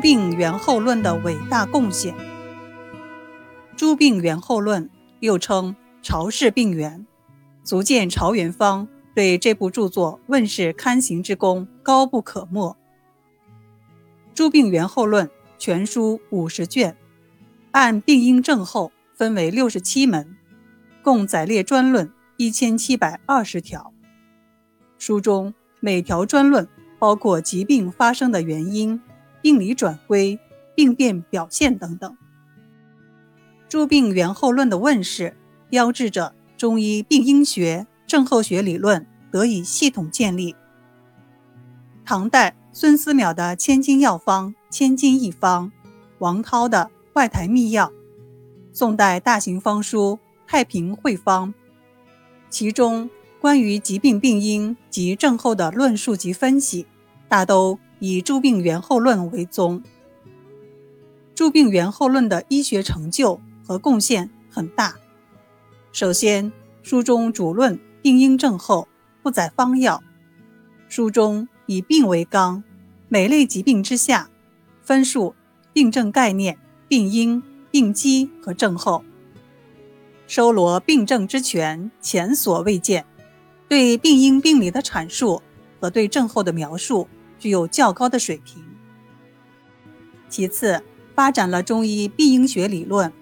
病源候论的伟大贡献。诸病源候论又称朝氏病源，足见朝元方对这部著作问世刊行之功高不可没。诸病源候论全书五十卷，按病因症候分为六十七门，共载列专论一千七百二十条。书中每条专论包括疾病发生的原因、病理转归、病变表现等等。诸病源候论的问世，标志着中医病因学、症候学理论得以系统建立。唐代孙思邈的《千金药方》《千金一方》，王涛的《外台秘药》，宋代大型方书《太平会方》，其中关于疾病病因及症候的论述及分析，大都以诸病源候论为宗。诸病源候论的医学成就和贡献很大。首先，书中主论病因症候，不载方药，书中。以病为纲，每类疾病之下，分述病症概念、病因、病机和症候，收罗病症之全，前所未见。对病因病理的阐述和对症候的描述具有较高的水平。其次，发展了中医病因学理论，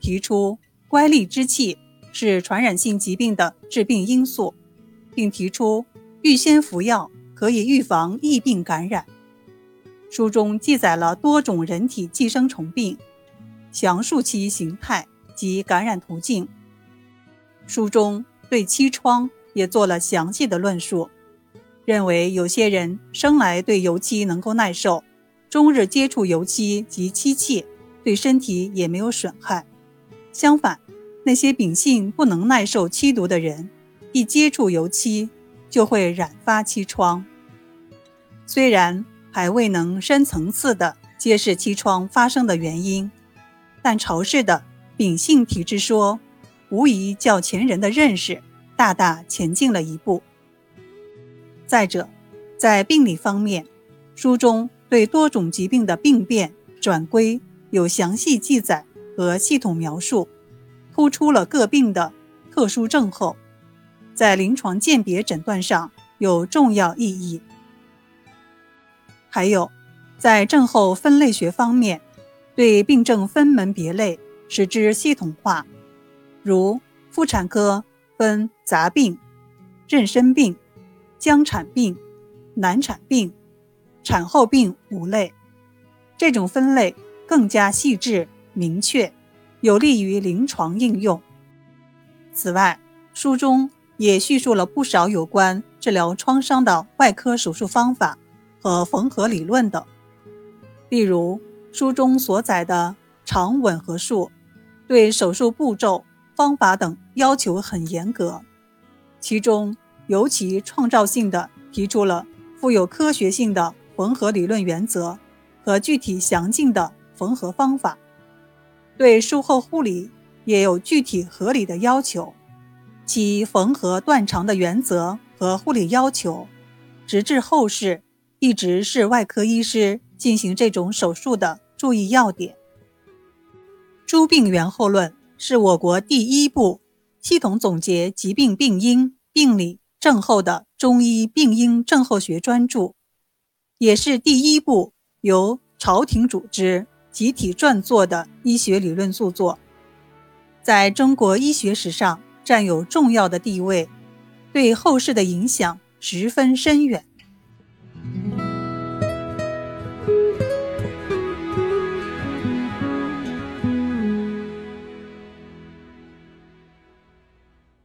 提出乖戾之气是传染性疾病的致病因素，并提出预先服药。可以预防疫病感染。书中记载了多种人体寄生虫病，详述其形态及感染途径。书中对漆疮也做了详细的论述，认为有些人生来对油漆能够耐受，终日接触油漆及漆器，对身体也没有损害。相反，那些秉性不能耐受漆毒的人，一接触油漆，就会染发漆疮。虽然还未能深层次地揭示漆疮发生的原因，但曹氏的秉性体质说，无疑较前人的认识大大前进了一步。再者，在病理方面，书中对多种疾病的病变转归有详细记载和系统描述，突出了各病的特殊症候。在临床鉴别诊断上有重要意义。还有，在症候分类学方面，对病症分门别类，使之系统化。如妇产科分杂病、妊娠病、僵产病、难产病、产后病五类，这种分类更加细致明确，有利于临床应用。此外，书中。也叙述了不少有关治疗创伤的外科手术方法和缝合理论等。例如，书中所载的肠吻合术，对手术步骤、方法等要求很严格，其中尤其创造性的提出了富有科学性的缝合理论原则和具体详尽的缝合方法，对术后护理也有具体合理的要求。其缝合断肠的原则和护理要求，直至后世一直是外科医师进行这种手术的注意要点。《诸病源候论》是我国第一部系统总结疾病病因、病理、症候的中医病因症候学专著，也是第一部由朝廷组织集体撰作的医学理论著作，在中国医学史上。占有重要的地位，对后世的影响十分深远。